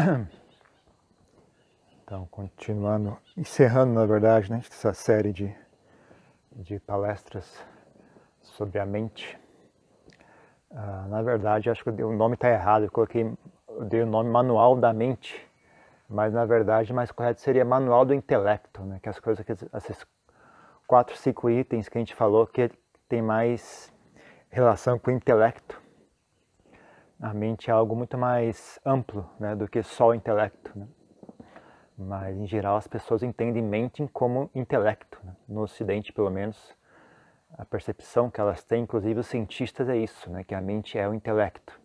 Então, continuando, encerrando na verdade, né, essa série de, de palestras sobre a mente. Uh, na verdade, acho que o nome está errado, eu coloquei, eu dei o nome Manual da Mente, mas na verdade mais correto seria Manual do Intelecto, né, que é as coisas, que esses quatro, cinco itens que a gente falou que tem mais relação com o intelecto. A mente é algo muito mais amplo né, do que só o intelecto. Né? mas em geral as pessoas entendem mente como intelecto. Né? No Ocidente, pelo menos, a percepção que elas têm, inclusive os cientistas, é isso, né? que a mente é o intelecto.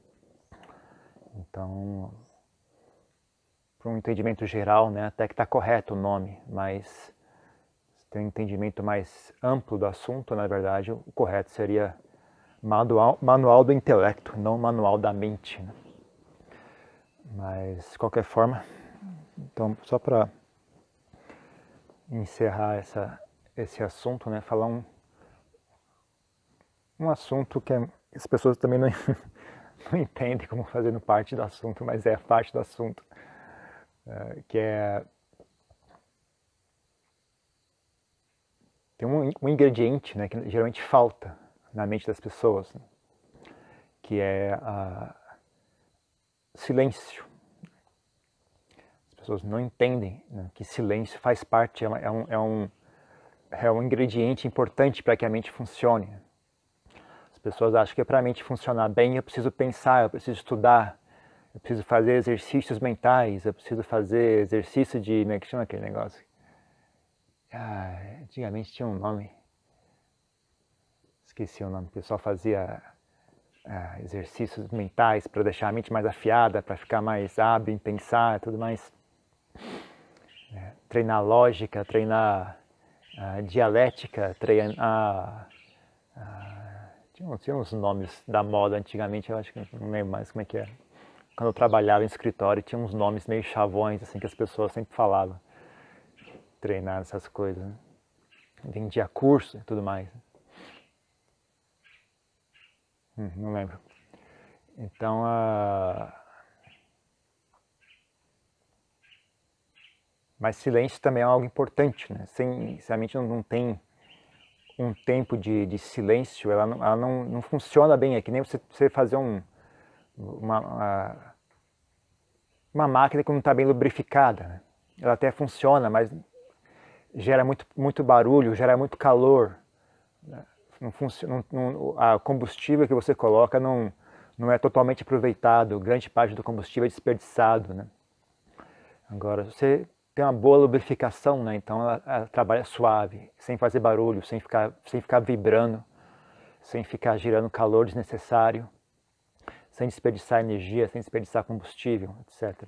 Então, para um entendimento geral, né, até que está correto o nome, mas se tem um entendimento mais amplo do assunto, na verdade, o correto seria manual, manual do intelecto, não manual da mente. Né? Mas, de qualquer forma, então, só para encerrar essa, esse assunto, né, falar um, um assunto que é, as pessoas também não, não entendem como fazendo parte do assunto, mas é parte do assunto, é, que é tem um, um, ingrediente né, que geralmente falta na mente das pessoas, né, que é a silêncio pessoas não entendem né, que silêncio faz parte, é, é, um, é, um, é um ingrediente importante para que a mente funcione. As pessoas acham que para a mente funcionar bem eu preciso pensar, eu preciso estudar, eu preciso fazer exercícios mentais, eu preciso fazer exercício de. Como é que chama aquele negócio? Ah, antigamente tinha um nome. Esqueci o nome. O pessoal fazia ah, exercícios mentais para deixar a mente mais afiada, para ficar mais hábil em pensar tudo mais. É, treinar lógica, treinar uh, dialética, treinar. Uh, tinha, tinha uns nomes da moda antigamente, eu acho que não lembro mais como é que é. Quando eu trabalhava em escritório, tinha uns nomes meio chavões, assim, que as pessoas sempre falavam. Treinar essas coisas. Né? Vendia curso e tudo mais. Hum, não lembro. Então, uh, Mas silêncio também é algo importante, né? Sem, se a mente não, não tem um tempo de, de silêncio, ela, não, ela não, não funciona bem. É que nem você, você fazer um, uma, uma, uma máquina que não está bem lubrificada. Né? Ela até funciona, mas gera muito, muito barulho, gera muito calor. Né? Não funciona, não, a combustível que você coloca não, não é totalmente aproveitado, grande parte do combustível é desperdiçado. Né? Agora, você tem uma boa lubrificação, né? Então ela, ela, trabalha suave, sem fazer barulho, sem ficar, sem ficar vibrando, sem ficar girando calor desnecessário, sem desperdiçar energia, sem desperdiçar combustível, etc.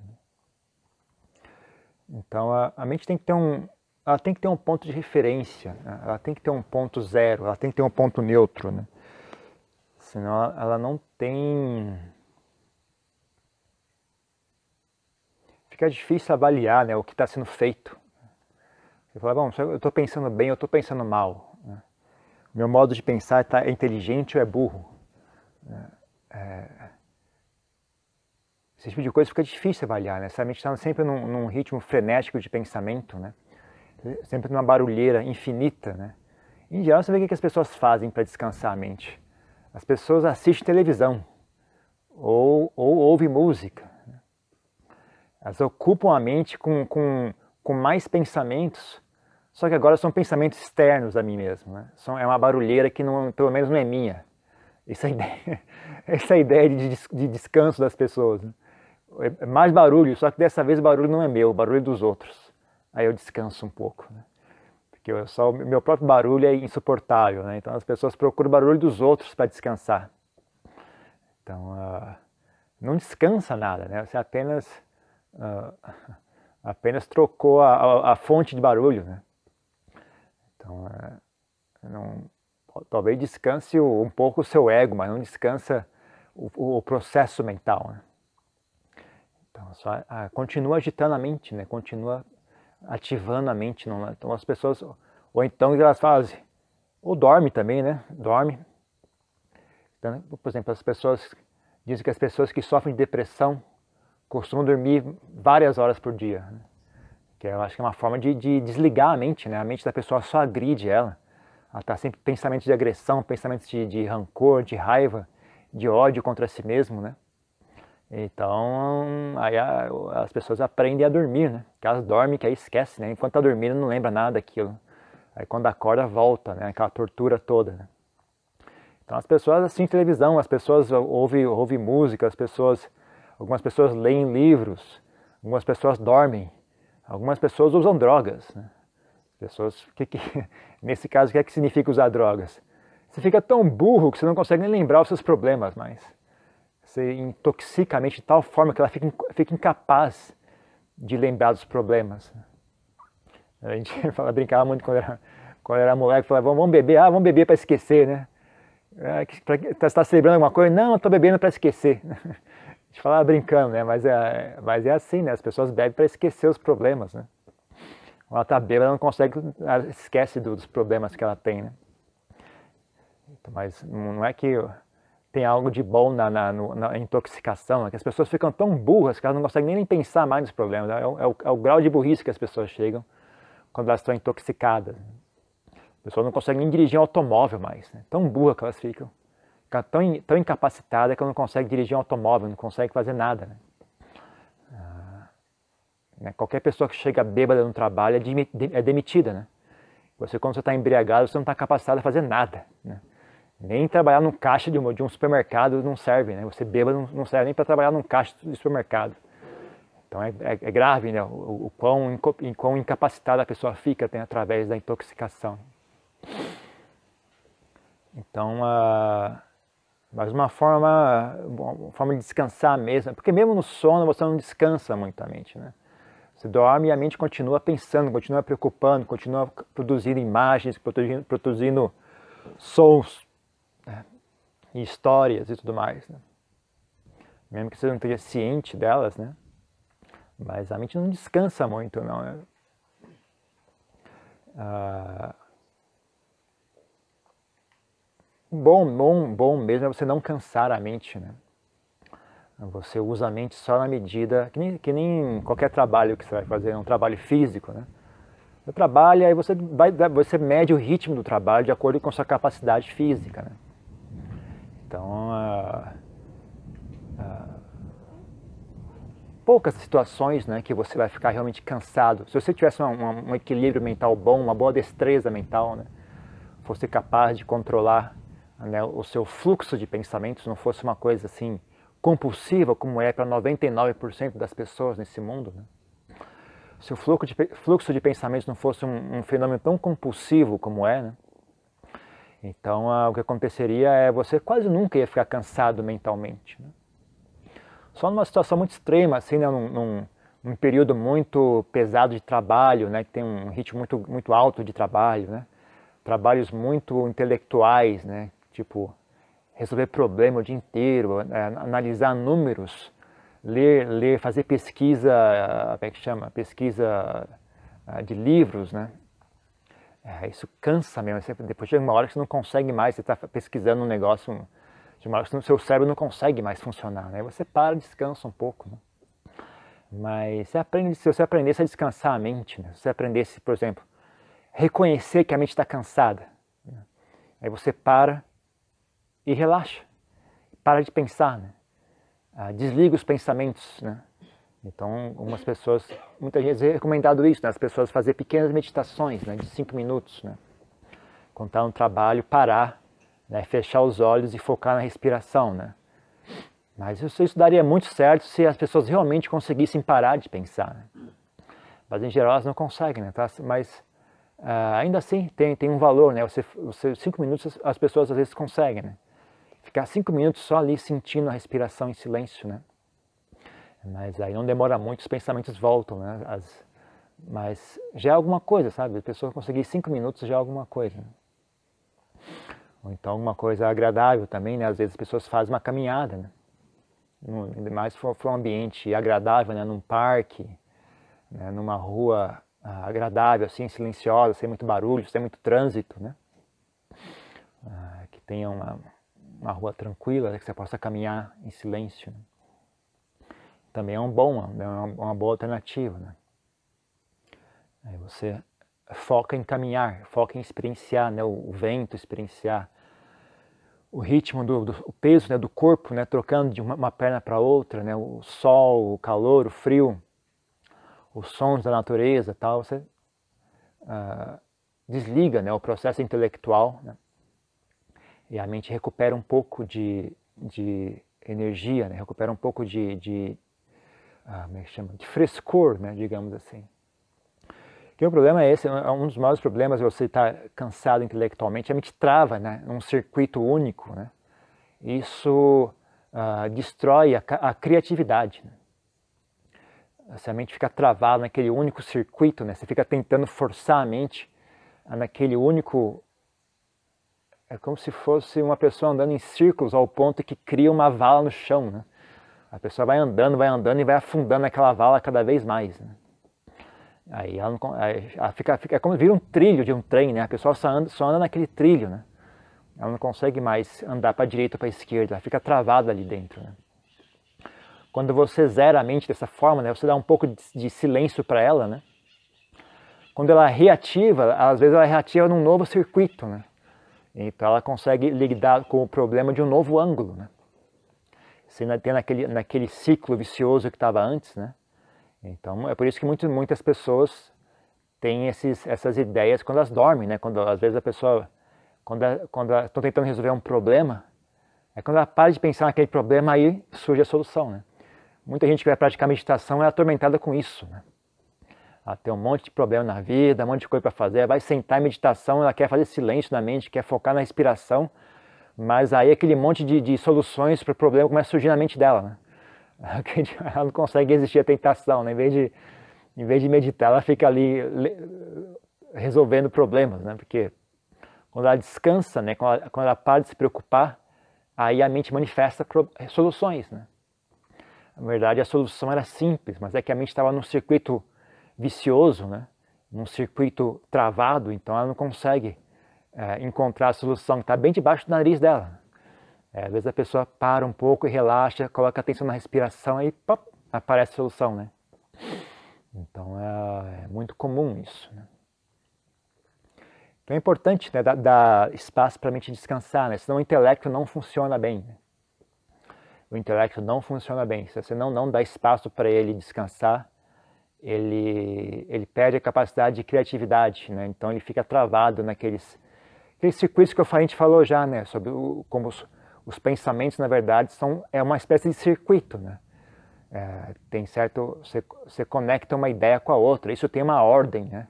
Então a, a mente tem que ter um, ela tem que ter um ponto de referência, né? ela tem que ter um ponto zero, ela tem que ter um ponto neutro, né? Senão ela, não tem fica difícil avaliar né, o que está sendo feito. Você fala, bom, eu estou pensando bem, eu estou pensando mal. Né? Meu modo de pensar tá, é inteligente ou é burro? Né? É... Esse tipo de coisa fica difícil avaliar, né? Se a mente está sempre num, num, ritmo frenético de pensamento, né? Sempre numa barulheira infinita, né? Em geral, você vê o que as pessoas fazem para descansar a mente. As pessoas assistem televisão ou, ou ouvem música elas ocupam a mente com, com, com mais pensamentos, só que agora são pensamentos externos a mim mesmo. Né? São, é uma barulheira que não, pelo menos não é minha. Essa é ideia, essa é ideia de, de descanso das pessoas. Né? É mais barulho, só que dessa vez o barulho não é meu, o barulho é dos outros. Aí eu descanso um pouco. Né? Porque eu só, meu próprio barulho é insuportável. Né? Então as pessoas procuram o barulho dos outros para descansar. Então uh, não descansa nada, né? você apenas uh, apenas trocou a, a, a, fonte de barulho. Né? Então, uh, não, talvez descanse um pouco o seu ego, mas não descansa o, o processo mental. Né? Então, só, continua agitando a mente, né? continua ativando a mente. Não, então, as pessoas, ou então elas fazem, ou dorme também, né? Dorme. Então, por exemplo, as pessoas dizem que as pessoas que sofrem de depressão costumam dormir várias horas por dia. Né? Que eu acho que é uma forma de, de, desligar a mente, né? A mente da pessoa só agride ela. Ela está sempre pensamentos de agressão, pensamentos de, de rancor, de raiva, de ódio contra si mesmo, né? Então, aí a, as pessoas aprendem a dormir, né? Que elas dormem, que aí esquece, né? Enquanto tá dormindo não lembra nada daquilo. Aí quando acorda volta, né? Aquela tortura toda, né? Então as pessoas assistem televisão, as pessoas ouvem, ouvem música, as pessoas, algumas pessoas leem livros, algumas pessoas dormem, algumas pessoas usam drogas. Né? Pessoas, que, que, nesse caso, o que é que significa usar drogas? Você fica tão burro que você não consegue nem lembrar os seus problemas mais. Você intoxica a mente de tal forma que ela fica, fica incapaz de lembrar dos problemas. A gente fala, brincava muito quando era, quando era moleque, falava, vamos beber, ah, vamos beber para esquecer, né? Você está celebrando alguma coisa? Não, estou bebendo para esquecer. A gente falava brincando, né? Mas é, mas é assim, né? As pessoas bebem para esquecer os problemas, né? Ela está bêbada, ela não consegue, ela esquece dos problemas que ela tem, né? Mas não é que tem algo de bom na, na, na, intoxicação, é que as pessoas ficam tão burras que elas não conseguem nem pensar mais nos problemas. É o, é o, é o grau de burrice que as pessoas chegam quando elas estão intoxicadas pessoas não conseguem nem dirigir um automóvel mais. Né? Tão burra que elas ficam. Ficam tão, tão incapacitadas que não conseguem dirigir um automóvel, não conseguem fazer nada. Né? Ah, né? Qualquer pessoa que chega bêbada no trabalho é, é demitida. Né? Você, quando você está embriagado, você não está capacitado a fazer nada. Né? Nem trabalhar no caixa de um, de um supermercado não serve. Né? Você bêbado não, não serve nem para trabalhar num caixa de supermercado. Então é, é, é grave né? o, o, quão, quão incapacitada a pessoa fica tem, através da intoxicação. Então, uh, mas uma forma, uma forma de descansar mesmo, porque mesmo no sono você não descansa muito a mente, né? Você dorme e a mente continua pensando, continua preocupando, continua produzindo imagens, produzindo, produzindo sons, né? E histórias e tudo mais, né? Mesmo que você não esteja ciente delas, né? Mas a mente não descansa muito, não. Né? Uh, Bom, bom, bom mesmo é você não cansar a mente, né? Você usa a mente só na medida, que nem, que nem qualquer trabalho que você vai fazer, é um trabalho físico, né? Você trabalha e você, vai, você mede o ritmo do trabalho de acordo com a sua capacidade física, né? Então, ah, poucas situações né, que você vai ficar realmente cansado. Se você tivesse um, um equilíbrio mental bom, uma boa destreza mental, né, fosse capaz de controlar né, o seu fluxo de pensamentos não fosse uma coisa assim compulsiva como é para 99% das pessoas nesse mundo, né? se o fluxo de, fluxo de pensamentos não fosse um, um fenômeno tão compulsivo como é, né? Então ah, o que aconteceria é você quase nunca ia ficar cansado mentalmente. Né? Só numa situação muito extrema, assim, né, num, num, num, período muito pesado de trabalho, né, que tem um ritmo muito, muito alto de trabalho, né? trabalhos muito intelectuais, né, tipo resolver problema o dia inteiro, é, analisar números, ler, ler, fazer pesquisa, como é que chama? Pesquisa uh, de livros, né? É, isso cansa mesmo. Você, depois de uma hora que você não consegue mais, você está pesquisando um negócio, de uma hora que o seu cérebro não consegue mais funcionar, né? Você para, descansa um pouco, né? Mas você aprende, se você aprendesse a descansar a mente, né? se você aprendesse, por exemplo, reconhecer que a mente está cansada, né? aí você para e relaxa. Para de pensar, né? Ah, desliga os pensamentos, né? Então, algumas pessoas, muitas vezes é recomendado isso, né? As pessoas fazer pequenas meditações, né? De cinco minutos, né? Quando está no trabalho, parar, né? fechar os olhos e focar na respiração, né? Mas isso, isso daria muito certo se as pessoas realmente conseguissem parar de pensar, né? Mas em geral elas não conseguem, né? Tá? Mas uh, ainda assim tem, tem um valor, né? Você, você, cinco minutos as pessoas às vezes conseguem, né? ficar cinco minutos só ali sentindo a respiração em silêncio, né? Mas aí não demora muito, os pensamentos voltam, né? As, mas já é alguma coisa, sabe? A pessoa conseguir cinco minutos já é alguma coisa. Ou então alguma coisa agradável também, né? Às vezes as pessoas fazem uma caminhada, né? Ainda mais se for, for um ambiente agradável, né? Num parque, né? numa rua ah, agradável, assim, silenciosa, sem muito barulho, sem muito trânsito, né? Ah, que tenha uma, uma rua tranquila, né, que você possa caminhar em silêncio. Né? Também é um bom, é uma, uma boa alternativa. Né? Aí você foca em caminhar, foca em experienciar né, o, vento, experienciar o ritmo do, do o peso né, do corpo, né, trocando de uma, uma perna para outra, né, o sol, o calor, o frio, os sons da natureza, tal. Você uh, desliga né, o processo intelectual né, e a mente recupera um pouco de, de energia, né, recupera um pouco de, de, uh, como é que chama? de frescor, né, digamos assim. Que o problema é esse, é um dos maiores problemas você estar cansado intelectualmente, a mente trava né, num circuito único. Né? Isso uh, destrói a, a criatividade. Né? Se a mente fica travada naquele único circuito, né? você fica tentando forçar a mente naquele único. É como se fosse uma pessoa andando em círculos ao ponto que cria uma vala no chão. Né? A pessoa vai andando, vai andando e vai afundando aquela vala cada vez mais. Né? Aí ela, não, ela fica, fica, é como vira um trilho de um trem, né? A pessoa só anda, só anda naquele trilho, né? Ela não consegue mais andar para a direita ou para a esquerda, ela fica travada ali dentro, né? Quando você zera a mente dessa forma, né? Você dá um pouco de, de silêncio para ela, né? Quando ela reativa, às vezes ela reativa num novo circuito, né? Então ela consegue lidar com o problema de um novo ângulo, né? Ainda tem naquele, naquele ciclo vicioso que estava antes, né? Então é por isso que muito, muitas pessoas têm esses, essas ideias quando elas dormem, né? Quando às vezes a pessoa, quando estão tentando resolver um problema, é quando ela para de pensar naquele problema aí surge a solução, né? Muita gente que vai praticar meditação é atormentada com isso, né? Ela tem um monte de problema na vida, um monte de coisa para fazer, vai sentar em meditação, ela quer fazer silêncio na mente, quer focar na respiração, mas aí aquele monte de, de soluções para o problema começa a surgir na mente dela, né? ela não consegue resistir à tentação, né? em, vez de, em vez de meditar, ela fica ali resolvendo problemas, né? porque quando ela descansa, né? quando, ela, quando ela para de se preocupar, aí a mente manifesta soluções. Né? Na verdade, a solução era simples, mas é que a mente estava num circuito vicioso, né? num circuito travado, então ela não consegue é, encontrar a solução que está bem debaixo do nariz dela. É, às vezes a pessoa para um pouco e relaxa, coloca atenção na respiração e pop, aparece a solução, né? Então é, é muito comum isso. Né? Então é importante né, dar, dar espaço para a mente descansar, né? senão o intelecto não funciona bem. Né? O intelecto não funciona bem. Se você não, não dá espaço para ele descansar, ele, ele perde a capacidade de criatividade, né? então ele fica travado naqueles aqueles circuitos que a gente falou já, né? sobre o, como os, os pensamentos, na verdade, são é uma espécie de circuito, né? É, tem certo, você, você conecta uma ideia com a outra. Isso tem uma ordem, né?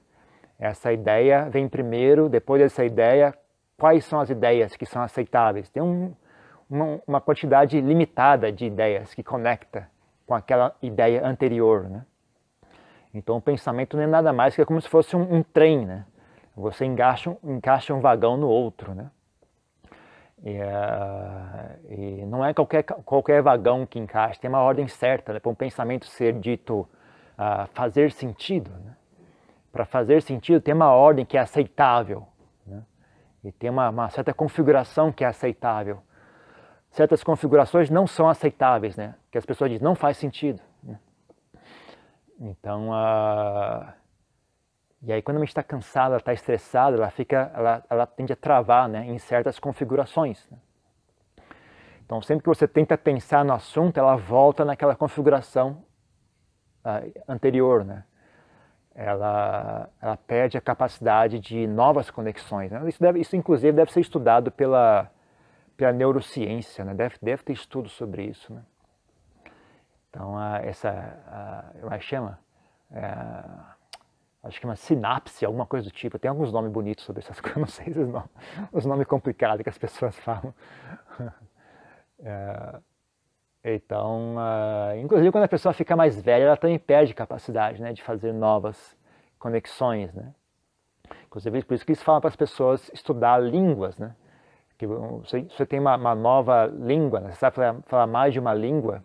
Essa ideia vem primeiro, depois dessa ideia, quais são as ideias que são aceitáveis? Tem um, uma, uma, quantidade limitada de ideias que conecta com aquela ideia anterior, né? Então o pensamento não é nada mais que é como se fosse um, um trem, né? Você encaixa, encaixa um vagão no outro, né? E, uh, e, não é qualquer, qualquer vagão que encaixe, tem uma ordem certa né, para um pensamento ser dito uh, fazer sentido. Né? Para fazer sentido, tem uma ordem que é aceitável né? e tem uma, uma, certa configuração que é aceitável. Certas configurações não são aceitáveis, né? que as pessoas dizem não faz sentido. Né? Então, uh, e aí, quando a mente está cansada, está estressada, ela fica, ela, ela tende a travar, né, em certas configurações. Né? Então, sempre que você tenta pensar no assunto, ela volta naquela configuração uh, anterior, né? Ela, ela perde a capacidade de novas conexões. Né? Isso, deve, isso, inclusive, deve ser estudado pela, pela neurociência, né? Deve, deve ter estudo sobre isso, né? Então, uh, essa, uh, como é que chama? Uh, acho que uma sinapse, alguma coisa do tipo. Tem alguns nomes bonitos sobre essas coisas, não sei os nomes, os nomes complicados que as pessoas falam. É, então, uh, inclusive quando a pessoa fica mais velha, ela também perde capacidade né, de fazer novas conexões. Né? Inclusive, por isso que eles falam para as pessoas estudar línguas. Né? Que você, você tem uma, uma nova língua, né? você sabe falar, falar mais de uma língua,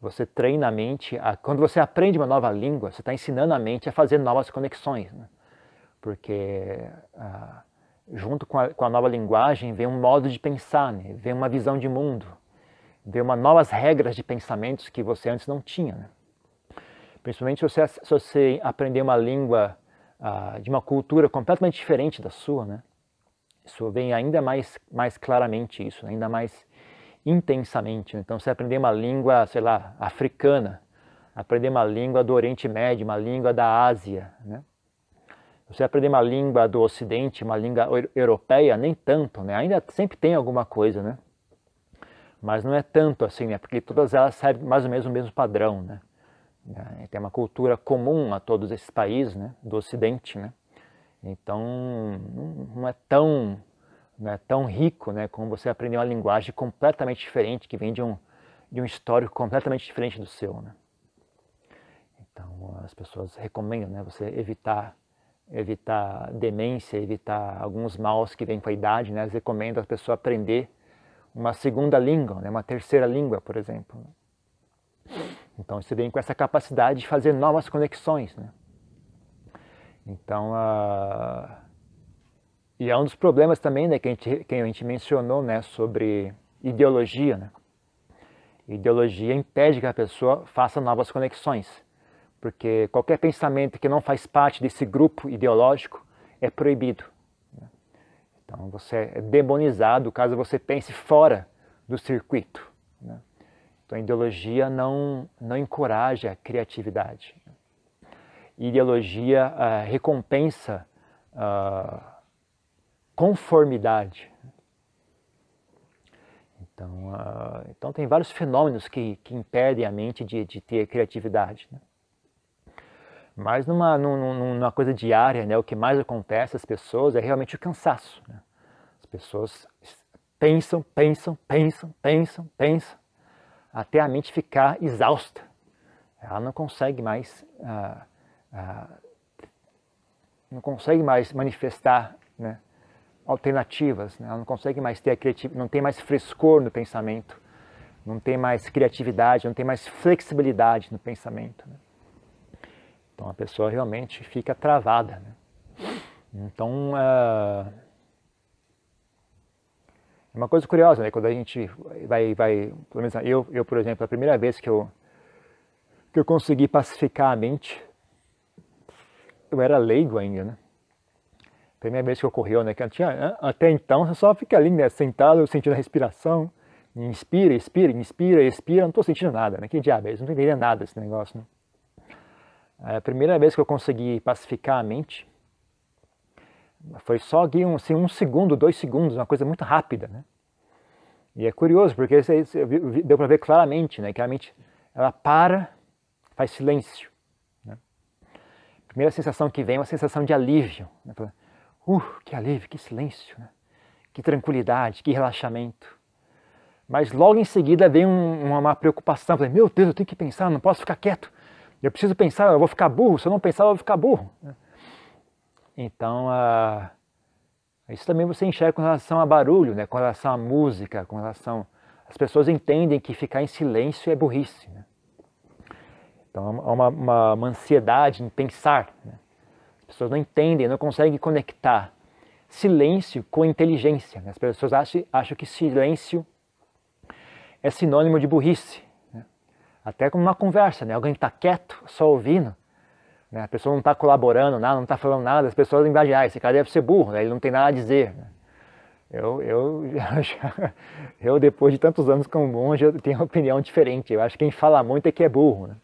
você treina a mente, a, quando você aprende uma nova língua, você está ensinando a mente a fazer novas conexões. Né? Porque ah, junto com a, com a, nova linguagem vem um modo de pensar, né? vem uma visão de mundo, ver uma novas regras de pensamentos que você antes não tinha. Né? Principalmente se você, se você aprender uma língua uh, de uma cultura completamente diferente da sua, né? Isso vem ainda mais, mais claramente isso, ainda mais intensamente. Então, você aprender uma língua, sei lá, africana, aprender uma língua do Oriente Médio, uma língua da Ásia, né? Você aprender uma língua do Ocidente, uma língua europeia, nem tanto, né? Ainda sempre tem alguma coisa, né? Mas não é tanto assim, né? Porque todas elas servem mais ou menos o mesmo padrão, né? É, tem uma cultura comum a todos esses países, né? Do Ocidente, né? Então, não é tão, não é tão rico, né? Como você aprender uma linguagem completamente diferente, que vem de um, de um histórico completamente diferente do seu, né? Então, as pessoas recomendam, né? Você evitar evitar demência, evitar alguns maus que vêm com a idade, né? Eles recomendam a pessoa aprender uma segunda língua, né? uma terceira língua, por exemplo. Então você vem com essa capacidade de fazer novas conexões, né? Então, uh... e é um dos problemas também né, que, a gente, que a gente mencionou né, sobre ideologia. Né? Ideologia impede que a pessoa faça novas conexões porque qualquer pensamento que não faz parte desse grupo ideológico é proibido. Né? Então você é demonizado caso você pense fora do circuito. Né? Então a ideologia não, não encoraja a criatividade. Ideologia uh, recompensa uh, conformidade. Então, uh, então tem vários fenômenos que, que impedem a mente de, de ter criatividade. Né? Mas numa, numa, numa, coisa diária, né, o que mais acontece às pessoas é realmente o cansaço. Né? As pessoas pensam, pensam, pensam, pensam, pensam, até a mente ficar exausta. Ela não consegue mais, ah, ah, não consegue mais manifestar né, alternativas. Né? Ela não consegue mais ter a criatividade, não tem mais frescor no pensamento, não tem mais criatividade, não tem mais flexibilidade no pensamento. Né? Então a pessoa realmente fica travada. Né? Então é uma coisa curiosa, né? Quando a gente vai, vai pelo menos eu, eu por exemplo, a primeira vez que eu que eu consegui pacificar a mente, eu era leigo ainda, né? Primeira vez que ocorreu, né? Que tinha, até então você só fica ali, né? Sentado, sentindo a respiração, inspira, expira, inspira, expira, não estou sentindo nada, né? Que diabo é isso? Não entendendo nada desse negócio, né? É a primeira vez que eu consegui pacificar a mente foi só um, assim, um segundo, dois segundos, uma coisa muito rápida, né? E é curioso, porque deu para ver claramente né, que a mente ela para, faz silêncio. Né? A primeira sensação que vem é uma sensação de alívio. Né? Uh, que alívio, que silêncio, né? que tranquilidade, que relaxamento. Mas logo em seguida vem um, uma, preocupação. Meu Deus, eu tenho que pensar, não posso ficar quieto. Eu preciso pensar, eu vou ficar burro. Se eu não pensar, eu vou ficar burro. Então, uh, isso também você enxerga com relação a barulho, né? com relação à música, com relação. As pessoas entendem que ficar em silêncio é burrice. Né? Então, há uma, uma, uma, ansiedade em pensar. Né? As pessoas não entendem, não conseguem conectar silêncio com inteligência. Né? As pessoas acham, acham que silêncio é sinônimo de burrice. Até como uma conversa, né? Alguém está quieto, só ouvindo, né? a pessoa não está colaborando, nada, não está falando nada, as pessoas invadem, ah, esse cara deve ser burro, né? ele não tem nada a dizer. Né? Eu, eu, eu, depois de tantos anos como monge, eu tenho uma opinião diferente. Eu acho que quem fala muito é que é burro.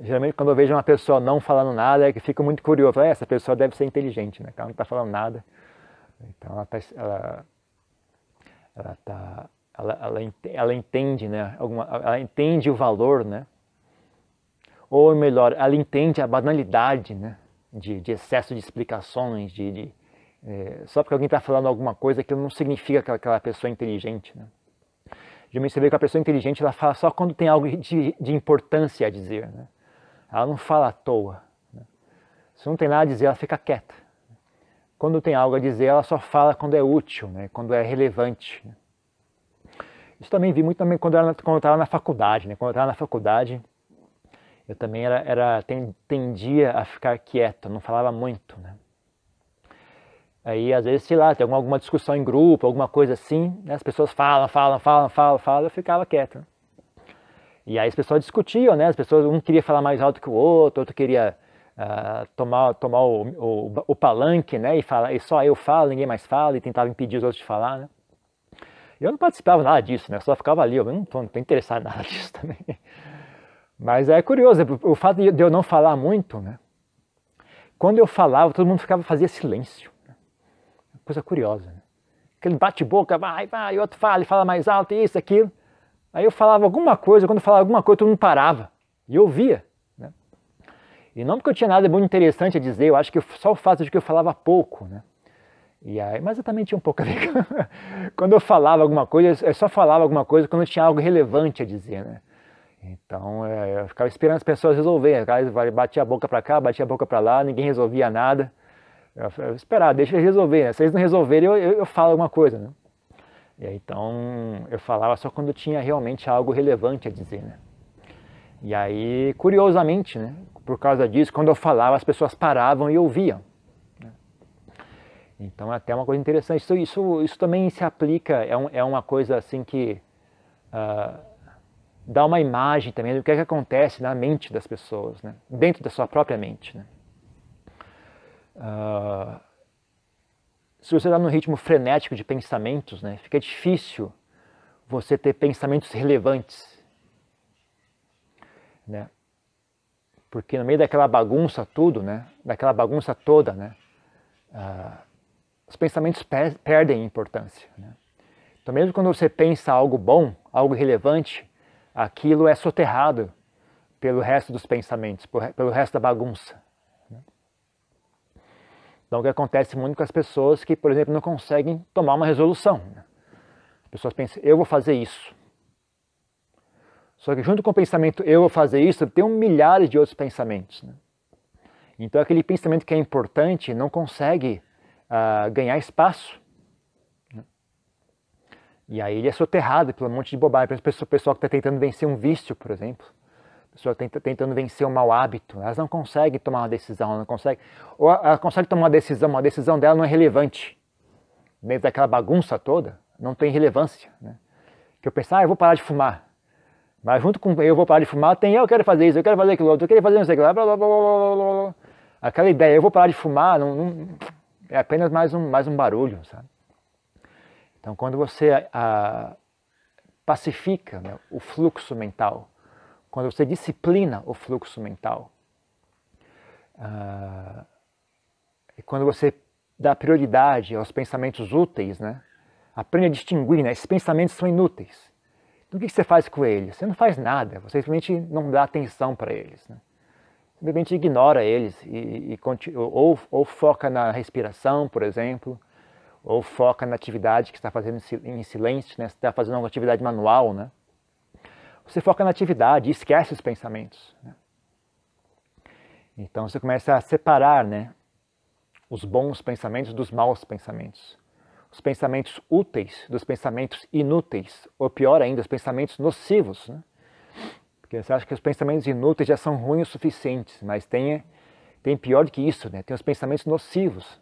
Geralmente, quando eu vejo uma pessoa não falando nada, é que fico muito curioso. Ah, essa pessoa deve ser inteligente, né? ela não está falando nada. Então, ela está ela, ela tá ela, ela, ela entende, né? Alguma, ela entende o valor, né? Ou melhor, ela entende a banalidade, né? De, de excesso de explicações, de, de é, só porque alguém está falando alguma coisa que não significa que aquela pessoa é inteligente, né? Geralmente você vê que a pessoa inteligente ela fala só quando tem algo de, de importância a dizer, né? Ela não fala à toa. Né? Se não tem nada a dizer, ela fica quieta. Quando tem algo a dizer, ela só fala quando é útil, né? Quando é relevante. Né? Isso também vi muito também quando eu estava na faculdade, né? Quando eu estava na faculdade, eu também era, era tendia a ficar quieto, não falava muito, né? Aí, às vezes, sei lá, tem alguma, discussão em grupo, alguma coisa assim, né? as pessoas falam, falam, falam, falam, falam, eu ficava quieto. E aí as pessoas discutiam, né? As pessoas, um queria falar mais alto que o outro, outro queria uh, tomar, tomar o, o, o, palanque, né? E, falar, e só eu falo, ninguém mais fala, e tentava impedir os outros de falar, né? Eu não participava nada disso, né? Eu só ficava ali, eu não estou interessado em nada disso também. Mas é curioso, o fato de eu não falar muito, né? Quando eu falava, todo mundo ficava fazia silêncio. Né? Coisa curiosa. Né? Aquele bate-boca, vai, vai, outro fala, e fala mais alto, isso, aquilo. Aí eu falava alguma coisa, quando eu falava alguma coisa, todo mundo parava e ouvia. Né? E não porque eu tinha nada muito interessante a dizer, eu acho que só o fato de que eu falava pouco. Né? E aí, mas eu também tinha um pouco a ver. quando eu falava alguma coisa, eu só falava alguma coisa quando eu tinha algo relevante a dizer. Né? Então é, eu ficava esperando as pessoas resolverem. Batia a boca para cá, batia a boca para lá, ninguém resolvia nada. Eu, eu esperava, deixa eles resolverem. Né? Se eles não resolverem, eu, eu, eu falo alguma coisa. Né? E aí, então eu falava só quando tinha realmente algo relevante a dizer. Né? E aí, curiosamente, né, por causa disso, quando eu falava, as pessoas paravam e ouviam. Né? Então é até uma coisa interessante. Isso, isso, isso também se aplica, é, um, é uma coisa assim que. Uh, dá uma imagem também do que, é que acontece na mente das pessoas, né? dentro da sua própria mente. Né? Uh, se você está num ritmo frenético de pensamentos, né, fica difícil você ter pensamentos relevantes. Né? Porque no meio daquela bagunça tudo, né, daquela bagunça toda, né, uh, os pensamentos per perdem importância. Né? Então mesmo quando você pensa algo bom, algo relevante, aquilo é soterrado pelo resto dos pensamentos, pelo resto da bagunça. Né? Então, o que acontece muito com as pessoas que, por exemplo, não conseguem tomar uma resolução. Né? As pessoas pensam, eu vou fazer isso. Só que junto com o pensamento, eu vou fazer isso, tem um milhares de outros pensamentos. Né? Então, aquele pensamento que é importante não consegue uh, ganhar espaço e aí ele é soterrado pelo um monte de bobagem. Exemplo, o pessoal que está tentando vencer um vício, por exemplo. A pessoa tentando vencer um mau hábito. Elas não conseguem tomar uma decisão, não consegue. Ou ela consegue tomar uma decisão, mas a decisão dela não é relevante. Dentro daquela bagunça toda, não tem relevância. Né? Que eu penso, ah, eu vou parar de fumar. Mas junto com eu vou parar de fumar, tem eu quero fazer isso, eu quero fazer aquilo outro, eu quero fazer não sei o que lá, blá, blá, blá, blá, blá. Aquela ideia, eu vou parar de fumar, não, não, é apenas mais um, mais um barulho, sabe? Então, quando você a, ah, pacifica né, o fluxo mental, quando você disciplina o fluxo mental, uh, e quando você dá prioridade aos pensamentos úteis, né, aprende a distinguir, né, esses pensamentos são inúteis. Então, o que você faz com eles? Você não faz nada, você simplesmente não dá atenção para eles. Né? Simplesmente ignora eles e, e ou, ou foca na respiração, por exemplo, ou foca na atividade que está fazendo em silêncio, né? Você está fazendo uma atividade manual, né? Você foca na atividade e esquece os pensamentos. Né? Então você começa a separar, né? Os bons pensamentos dos maus pensamentos. Os pensamentos úteis dos pensamentos inúteis. Ou pior ainda, os pensamentos nocivos. Né? Porque você acha que os pensamentos inúteis já são ruins o suficientes, mas tem, tem pior do que isso, né? Tem os pensamentos nocivos.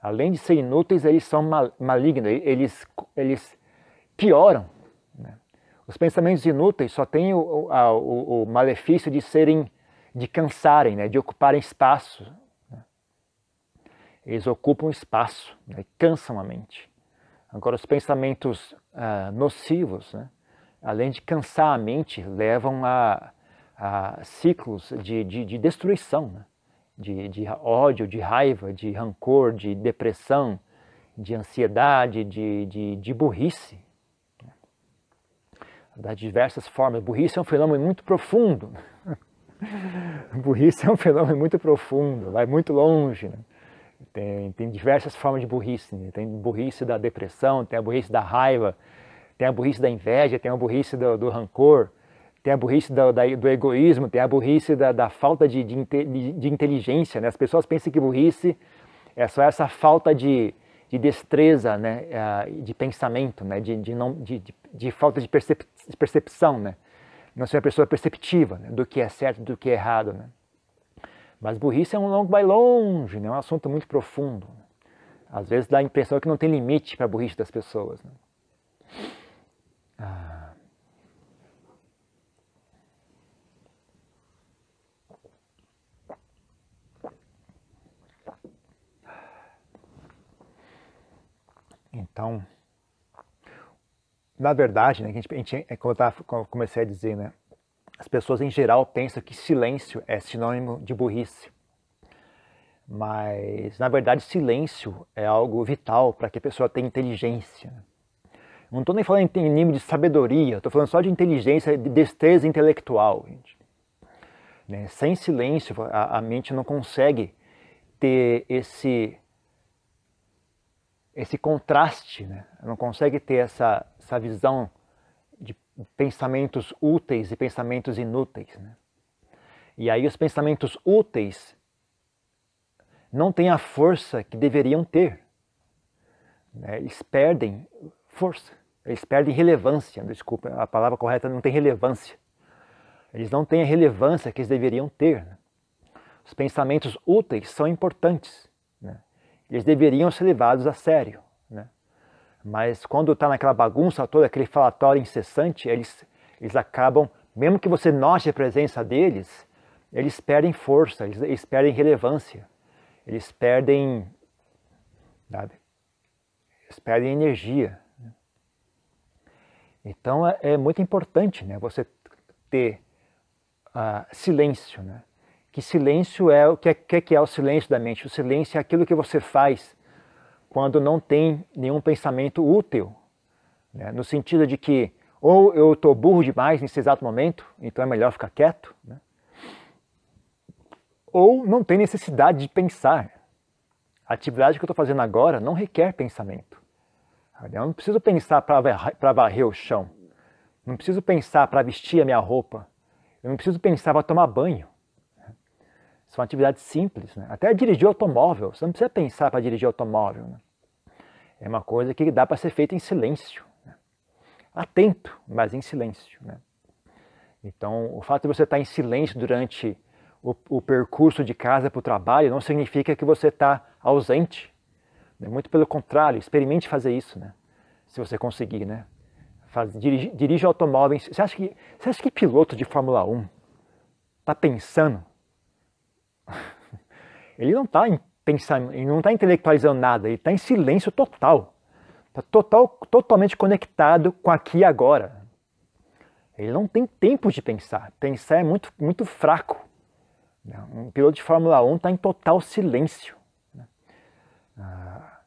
Além de ser inúteis, eles são malignos, eles, eles pioram. Os pensamentos inúteis só têm o, o, o, malefício de serem, de cansarem, né? de ocuparem espaço. Né? Eles ocupam espaço, né? cansam a mente. Agora, os pensamentos uh, nocivos, né? além de cansar a mente, levam a, a ciclos de, de, de destruição. Né? de, de ódio, de raiva, de rancor, de depressão, de ansiedade, de, de, de burrice. Das diversas formas. Burrice é um fenômeno muito profundo. burrice é um fenômeno muito profundo, vai muito longe. Né? Tem, tem diversas formas de burrice. Né? Tem burrice da depressão, tem a burrice da raiva, tem a burrice da inveja, tem a burrice do, do rancor, tem a burrice do, da, do egoísmo, tem a burrice da, da falta de, de, de, inteligência. Né? As pessoas pensam que burrice é só essa falta de, de destreza, né? de pensamento, né? de, de, não, de, de, falta de percep, percepção. Né? Não ser uma pessoa perceptiva né? do que é certo do que é errado. Né? Mas burrice é um longo vai longe, né? é um assunto muito profundo. Às vezes dá a impressão que não tem limite para a burrice das pessoas. Né? Ah. Então, na verdade, né, a gente, a gente, é como, eu tava, como eu comecei a dizer, né, as pessoas em geral pensam que silêncio é sinônimo de burrice. Mas, na verdade, silêncio é algo vital para que a pessoa tenha inteligência. Não estou nem falando em nível de sabedoria, estou falando só de inteligência, de destreza intelectual. Gente. Né? Sem silêncio, a, a mente não consegue ter esse esse contraste, né? não consegue ter essa, essa visão de pensamentos úteis e pensamentos inúteis. Né? E aí os pensamentos úteis não têm a força que deveriam ter. Né? Eles perdem força, eles perdem relevância. Desculpa, a palavra correta não tem relevância. Eles não têm a relevância que eles deveriam ter. Né? Os pensamentos úteis são importantes. Eles deveriam ser levados a sério. Né? Mas quando está naquela bagunça toda, aquele falatório incessante, eles, eles acabam, mesmo que você note a presença deles, eles perdem força, eles, eles perdem relevância, eles perdem, sabe? eles perdem energia. Né? Então é, é, muito importante né, você ter uh, silêncio, né? Que silêncio é o que, é, que é o silêncio da mente? O silêncio é aquilo que você faz quando não tem nenhum pensamento útil, né? no sentido de que ou eu estou burro demais nesse exato momento, então é melhor ficar quieto, né? ou não tem necessidade de pensar. A atividade que eu estou fazendo agora não requer pensamento. Eu não preciso pensar para varrer o chão, não preciso pensar para vestir a minha roupa, eu não preciso pensar para tomar banho. São atividades simples. Né? Até dirigir automóvel, você não precisa pensar para dirigir automóvel. Né? É uma coisa que dá para ser feita em silêncio. Né? Atento, mas em silêncio. Né? Então, o fato de você estar em silêncio durante o, o percurso de casa para o trabalho não significa que você está ausente. Né? Muito pelo contrário, experimente fazer isso, né? se você conseguir. Né? Faz, dirige, dirige automóvel. Você acha, que, você acha que piloto de Fórmula 1 está pensando ele não está pensando, ele não está intelectualizando nada, ele está em silêncio total. Está total, totalmente conectado com aqui e agora. Ele não tem tempo de pensar. Pensar é muito, muito fraco. Um piloto de Fórmula 1 está em total silêncio. Ah,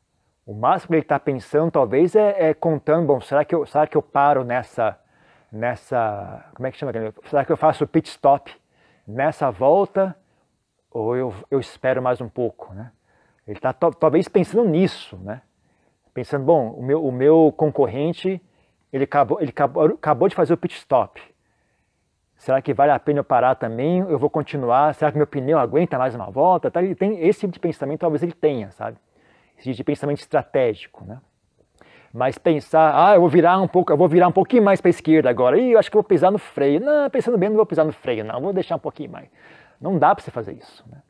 o máximo que ele está pensando, talvez, é, é, contando, bom, será que eu, será que eu paro nessa, nessa, como é que chama? Será que eu faço pit stop nessa volta ou eu, eu espero mais um pouco, né? Ele está talvez pensando nisso, né? Pensando, bom, o meu, o meu concorrente, ele, acabou, ele acabou, acabou de fazer o pit stop. Será que vale a pena eu parar também? Eu vou continuar? Será que meu pneu aguenta mais uma volta? Tá, ele tem esse tipo de pensamento, talvez ele tenha, sabe? Esse tipo de pensamento estratégico, né? Mas pensar, ah, eu vou virar um pouco, eu vou virar um pouquinho mais para a esquerda agora. e eu acho que eu vou pisar no freio. Não, pensando bem, não vou pisar no freio, não. Vou deixar um pouquinho mais. Não dá para você fazer isso. Né?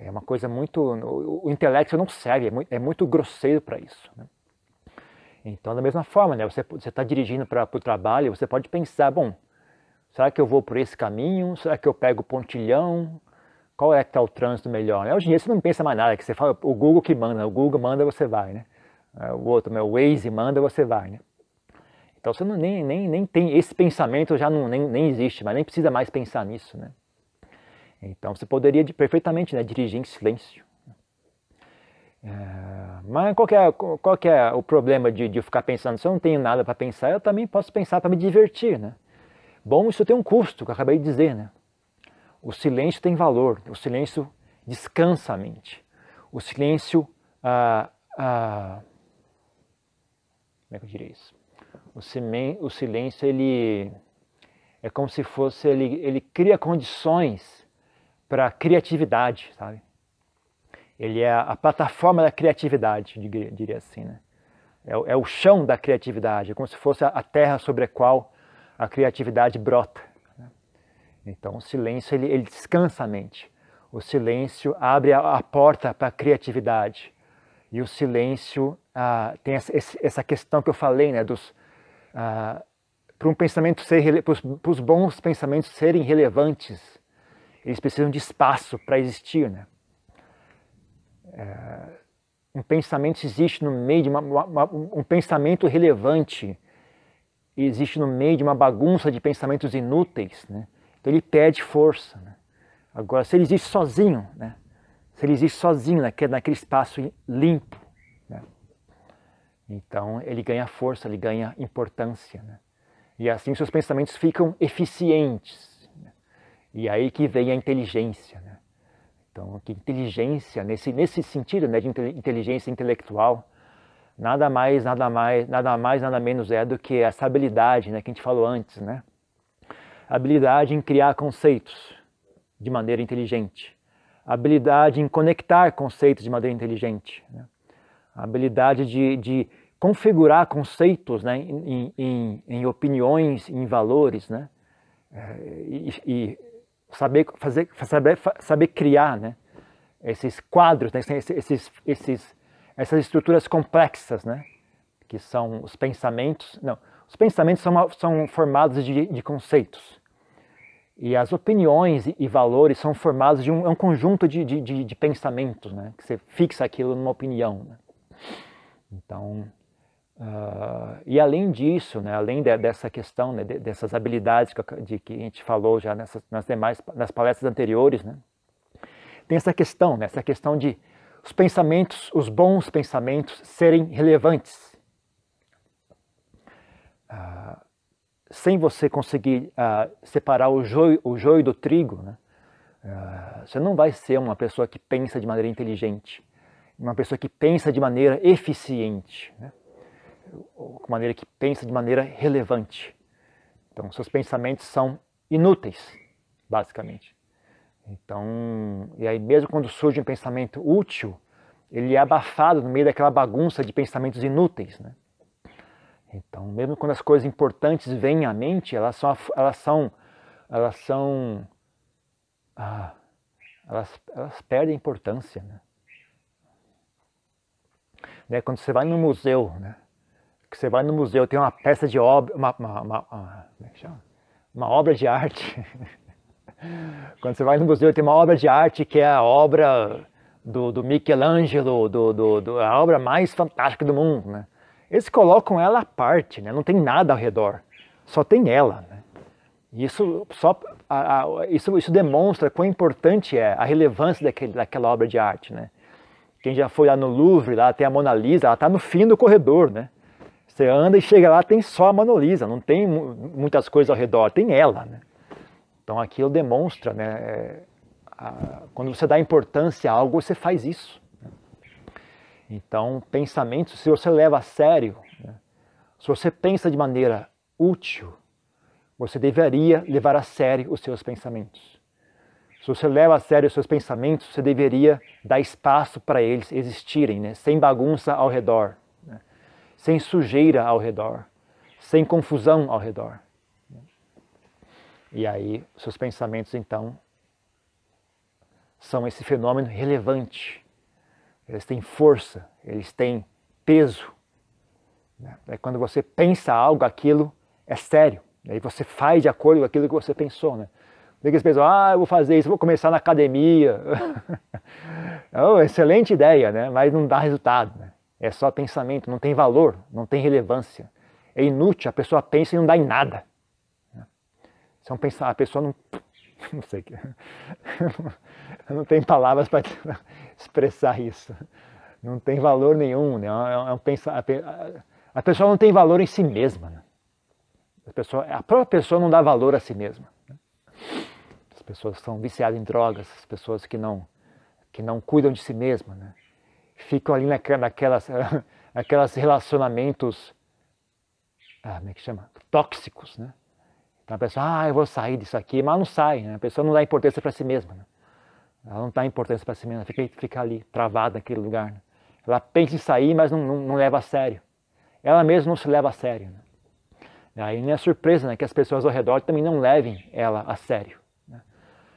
É uma coisa muito. O, intelecto não serve, é muito, é muito grosseiro para isso. Né? Então, da mesma forma, né, você está dirigindo para o trabalho, você pode pensar: bom, será que eu vou por esse caminho? Será que eu pego o pontilhão? Qual é que está o trânsito melhor? Hoje em dia você não pensa mais nada, que você fala, o Google que manda, o Google manda, você vai, né? É, o outro, né, o Waze manda, você vai, né? Então você não, nem, nem, nem tem esse pensamento, já não, nem, nem existe, mas nem precisa mais pensar nisso, né? Então você poderia perfeitamente né, dirigir em silêncio. É, mas qual é, qual é o problema de, de ficar pensando? Se eu não tenho nada para pensar, eu também posso pensar para me divertir. Né? Bom, isso tem um custo, que eu acabei de dizer. Né? O silêncio tem valor, o silêncio descansa a mente. O silêncio. Ah, ah, como é que eu diria isso? O, o silêncio ele é como se fosse ele, ele cria condições para criatividade, sabe? Ele é a plataforma da criatividade, diria assim, né? É, é o chão da criatividade, é como se fosse a terra sobre a qual a criatividade brota. Né? Então, o silêncio ele, ele, descansa a mente. O silêncio abre a, a porta para a criatividade. E o silêncio ah, tem essa, essa, questão que eu falei, né, dos ah, para um pensamento ser para os bons pensamentos serem relevantes, eles precisam de espaço para existir, né? É, um pensamento existe no meio de uma, uma, um pensamento relevante existe no meio de uma bagunça de pensamentos inúteis, né? Então ele perde força. Né? Agora, se ele existe sozinho, né? se ele existe sozinho naquele, naquele espaço limpo, né? então ele ganha força, ele ganha importância. Né? E assim seus pensamentos ficam eficientes. E aí que vem a inteligência. Né? Então, que inteligência, nesse, nesse sentido né, de inteligência intelectual, nada mais, nada mais, nada mais, nada menos é do que essa habilidade né, que a gente falou antes, né? Habilidade em criar conceitos de maneira inteligente. Habilidade em conectar conceitos de maneira inteligente. Né? Habilidade de, de configurar conceitos né, em, em, em, opiniões, em valores, né? É, e, e, saber, fazer, saber, saber criar né? esses quadros, né? esses, esses, essas estruturas complexas, né? que são os pensamentos. Não, os pensamentos são, são formados de, de conceitos. E as opiniões e valores são formados de um, é um conjunto de, de, de, de pensamentos, né? que você fixa aquilo numa opinião. Né? Então, Uh, e além disso, né, além de, dessa questão, né, de, dessas habilidades que, de, que a gente falou já nessas, nas demais nas palestras anteriores, né, tem essa questão, né, essa questão de os pensamentos, os bons pensamentos serem relevantes. Uh, sem você conseguir uh, separar o joio, o joio do trigo, né, você não vai ser uma pessoa que pensa de maneira inteligente, uma pessoa que pensa de maneira eficiente. Né? De maneira que pensa de maneira relevante. Então, seus pensamentos são inúteis, basicamente. Então, e aí mesmo quando surge um pensamento útil, ele é abafado no meio daquela bagunça de pensamentos inúteis, né? Então, mesmo quando as coisas importantes vêm à mente, elas são, elas são, elas são, ah, elas, elas perdem importância, né? né? Quando você vai no museu, né? Que você vai no museu, tem uma peça de obra, uma, uma, uma, uma, é obra de arte. Quando você vai no museu, tem uma obra de arte que é a obra do, do Michelangelo, do, do, do, a obra mais fantástica do mundo. Né? Eles colocam ela à parte, né? não tem nada ao redor, só tem ela. Né? Isso, só, a, a, isso, isso demonstra quão importante é a relevância daquele, daquela obra de arte. Né? Quem já foi lá no Louvre, lá tem a Mona Lisa, ela está no fim do corredor. Né? Você anda e chega lá, tem só a Mona não tem muitas coisas ao redor, tem ela. Né? Então aquilo demonstra, né, é, a, quando você dá importância a algo, você faz isso. Né? Então, pensamento, se você leva a sério, né, se você pensa de maneira útil, você deveria levar a sério os seus pensamentos. Se você leva a sério os seus pensamentos, você deveria dar espaço para eles existirem, né, sem bagunça ao redor sem sujeira ao redor, sem confusão ao redor. E aí, seus pensamentos, então, são esse fenômeno relevante. Eles têm força, eles têm peso. É quando você pensa algo, aquilo é sério. Aí você faz de acordo com aquilo que você pensou. Né? Eles pensam, ah, eu vou fazer isso, vou começar na academia. é excelente ideia, né? mas não dá resultado. Né? É só pensamento, não tem valor, não tem relevância. É inútil, a pessoa pensa e não dá em nada. Se é um pensar, a pessoa não. Não sei. Não tem palavras para expressar isso. Não tem valor nenhum. Né? É um pensar, a pessoa não tem valor em si mesma. Né? A, pessoa, a própria pessoa não dá valor a si mesma. Né? As pessoas são viciadas em drogas, as pessoas que não, que não cuidam de si mesmas. Né? Ficam ali naquelas, naquelas relacionamentos, ah, como é que chama? Tóxicos, né? Então a pessoa, ah, eu vou sair disso aqui, mas não sai, né? A pessoa não dá importância para si mesma, né? Ela não dá importância para si mesma, fica, fica ali, travada naquele lugar. Né? Ela pensa em sair, mas não, não, não, leva a sério. Ela mesma não se leva a sério. Né? Aí não é surpresa né, que as pessoas ao redor também não levem ela a sério. Né?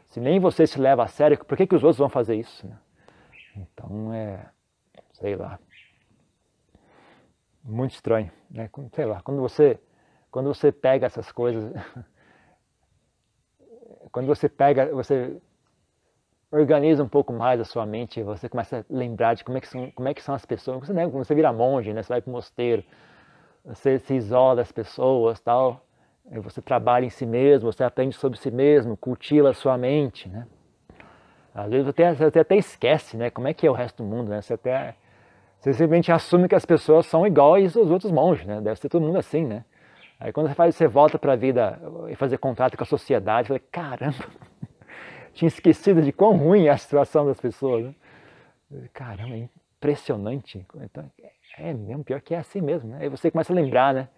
Se nem você se leva a sério, por que, que os outros vão fazer isso? Né? Então é sei lá. Muito estranho, né? Sei lá, quando você, quando você pega essas coisas, quando você pega, você organiza um pouco mais a sua mente, você começa a lembrar de como é que são, como é que são as pessoas. Você, né, quando você vira monge, né, você vai para o mosteiro, você se isola das pessoas, tal. Você trabalha em si mesmo, você aprende sobre si mesmo, cultiva a sua mente, né? Às vezes você até, você até esquece, né? Como é que é o resto do mundo, né? Você até você simplesmente assume que as pessoas são iguais aos outros monges, né? Deve ser todo mundo assim, né? Aí quando você faz, você volta para a vida e fazer contato com a sociedade, você fala, caramba, tinha esquecido de quão ruim é a situação das pessoas. Né? Caramba, é impressionante. Então, é mesmo, pior que é assim mesmo. Né? Aí você começa a lembrar, né?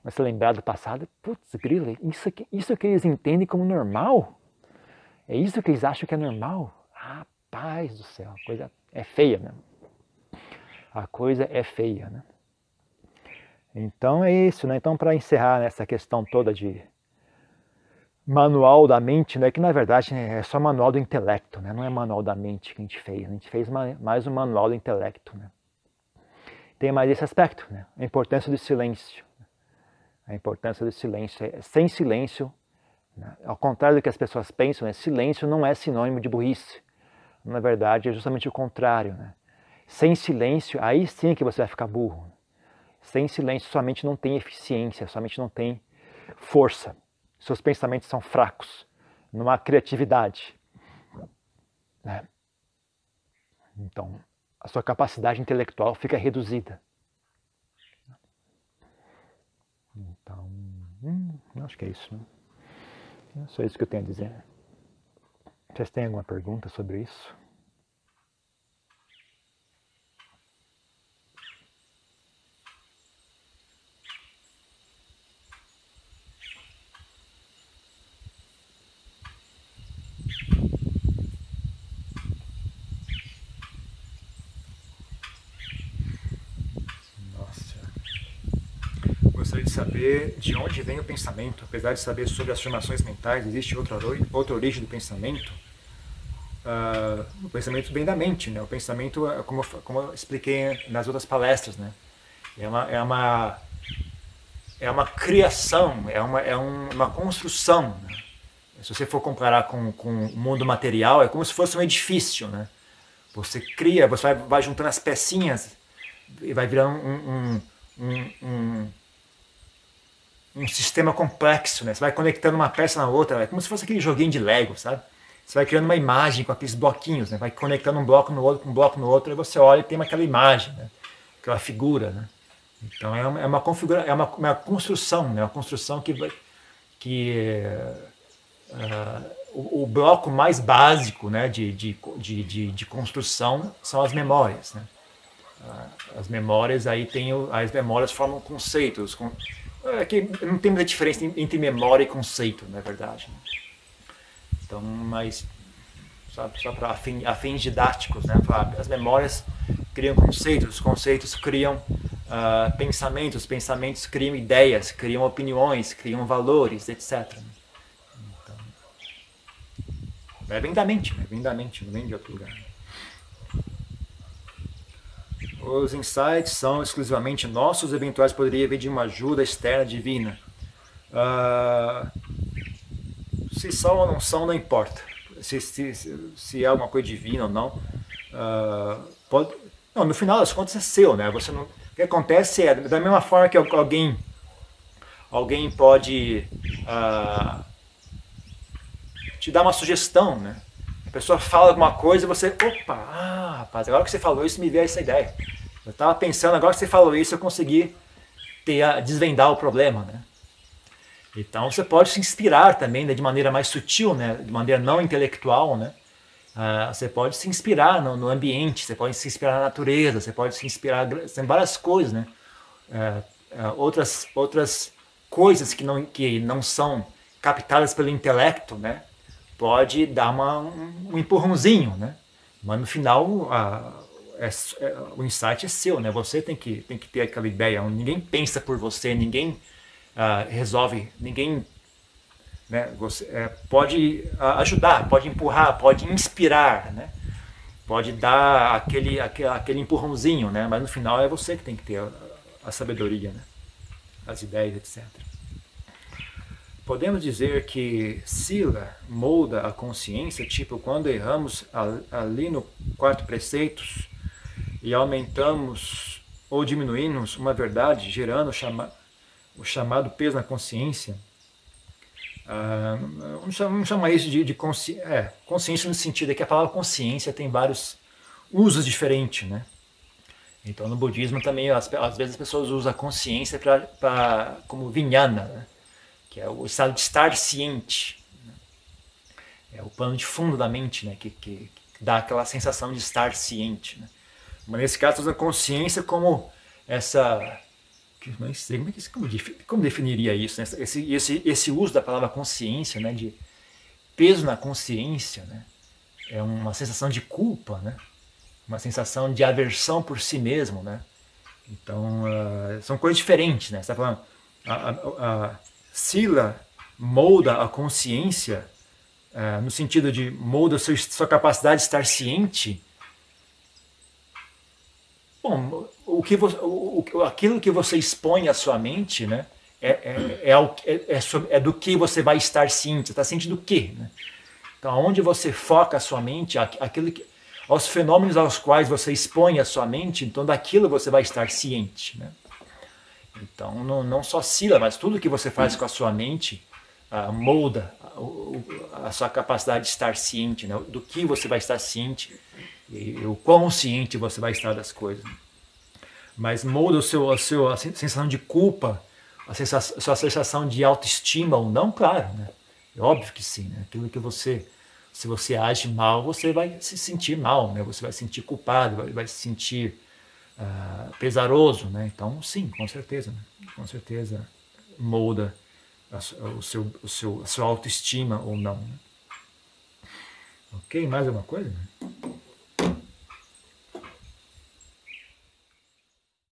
Começa a lembrar do passado. Putz, grilo, isso, isso que eles entendem como normal? É isso que eles acham que é normal? Rapaz do céu, a coisa é feia mesmo. A coisa é feia, né? Então é isso, né? Então para encerrar essa questão toda de manual da mente, né, que na verdade é só manual do intelecto, né, não é manual da mente que a gente fez, a gente fez mais um manual do intelecto. Né. Tem mais esse aspecto, né, a importância do silêncio. A importância do silêncio. É, sem silêncio, né, ao contrário do que as pessoas pensam, né, silêncio não é sinônimo de burrice. Na verdade, é justamente o contrário. Né. Sem silêncio, aí sim que você vai ficar burro. Sem silêncio, sua mente não tem eficiência, sua mente não tem força seus pensamentos são fracos, não há criatividade. Né? Então, a sua capacidade intelectual fica reduzida. Então, hum, acho que é isso. Né? É só isso que eu tenho a dizer. Vocês têm alguma pergunta sobre isso? Saber de onde vem o pensamento, apesar de saber sobre as formações mentais, existe outra, outra origem do pensamento. Uh, o pensamento vem da mente, né? O pensamento, é como, como eu expliquei nas outras palestras, né? É uma, é uma, é uma criação, é uma, é um, uma construção. Né? Se você for comparar com, com o mundo material, é como se fosse um edifício, né? Você cria, você vai, vai juntando as pecinhas e vai virando um, um, um, um um sistema complexo, né? Você vai conectando uma peça na outra, é como se fosse aquele joguinho de Lego, sabe? Você vai criando uma imagem com aqueles bloquinhos, né? Vai conectando um bloco no outro, com um bloco no outro, e você olha e tem aquela imagem, né? Aquela figura, né? Então é uma, é uma configura, é uma, uma construção, né? Uma construção que vai, que uh, o, o, bloco mais básico, né? De, de, de, de, de construção são as memórias, né? Uh, as memórias aí tem as memórias formam conceitos, é que não tem muita diferença entre memória e conceito, na verdade. Então, mas só, para afins didáticos, né? As memórias criam conceitos, os conceitos criam uh, pensamentos, os pensamentos criam ideias, criam opiniões, criam valores, etc. Então, é vem da mente, né? vem da mente, não vem de outro lugar. Os insights são exclusivamente nossos, eventuais poderia vir de uma ajuda externa divina. Uh, se são ou não são, não importa. Se, se, se é alguma coisa divina ou não. Uh, pode, não, no final das contas é seu, né? Você não, o que acontece é, da mesma forma que alguém, alguém pode uh, te dar uma sugestão, né? A pessoa fala alguma coisa e você, opa, ah, rapaz, agora que você falou isso, me veio essa ideia. Eu estava pensando, agora que você falou isso, eu consegui ter a, desvendar o problema, né? Então você pode se inspirar também né, de maneira mais sutil, né, de maneira não intelectual, né? Uh, você pode se inspirar no, no, ambiente, você pode se inspirar na natureza, você pode se inspirar em várias coisas, né? Uh, uh, outras, outras coisas que não, que não são captadas pelo intelecto, né? Pode dar uma, um, um empurrãozinho, né? Mas no final, é, é, o insight é seu, né? Você tem que, tem que ter aquela ideia. Ninguém pensa por você, ninguém uh, resolve, ninguém né? você, é, pode uh, ajudar, pode empurrar, pode inspirar, né? pode dar aquele, aquele, aquele empurrãozinho, né? Mas no final é você que tem que ter a, a sabedoria, né? As ideias, etc. Podemos dizer que Sila molda a consciência, tipo quando erramos ali no quarto preceitos e aumentamos ou diminuímos uma verdade, gerando chama, o chamado peso na consciência. Ah, vamos, chamar, isso de, de consci, é, consciência no sentido de que a palavra consciência tem vários usos diferentes, né? Então no budismo também às, às vezes as pessoas usam a consciência pra, pra como vinhana, né? que é o estado de estar ciente. Né? É o plano de fundo da mente, né? que, que, que dá aquela sensação de estar ciente. Né? Mas nesse caso, usa consciência como essa. Como, como definiria isso? Né? Esse, esse, esse uso da palavra consciência, né? de peso na consciência, né? é uma sensação de culpa, né? uma sensação de aversão por si mesmo. Né? Então, uh, são coisas diferentes. Né? Você está falando. A, a, a, Sila molda a consciência, uh, no sentido de molda a sua capacidade de estar ciente. Bom, o que você, o, aquilo que você expõe à sua mente, né, é, é, é, é, é do que você vai estar ciente. Está ciente do quê? Né? Então, onde você foca a sua mente, aquilo que, aos fenômenos aos quais você expõe a sua mente, então daquilo você vai estar ciente. Né? Então, não, não só Sila, mas tudo que você faz com a sua mente uh, molda a, a, sua capacidade de estar ciente, né? do que você vai estar ciente e, e o quão ciente você vai estar das coisas. Mas molda o seu, a, seu, a sensação de culpa, a, sensação, a sua sensação de autoestima ou não, claro, né? É óbvio que sim, né? Aquilo que você, se você age mal, você vai se sentir mal, né? Você vai se sentir culpado, vai, vai se sentir uh, pesaroso, né? Então, sim, com certeza, né? com certeza molda a, o seu, o seu, a sua autoestima ou não. Né? Ok, mais alguma coisa?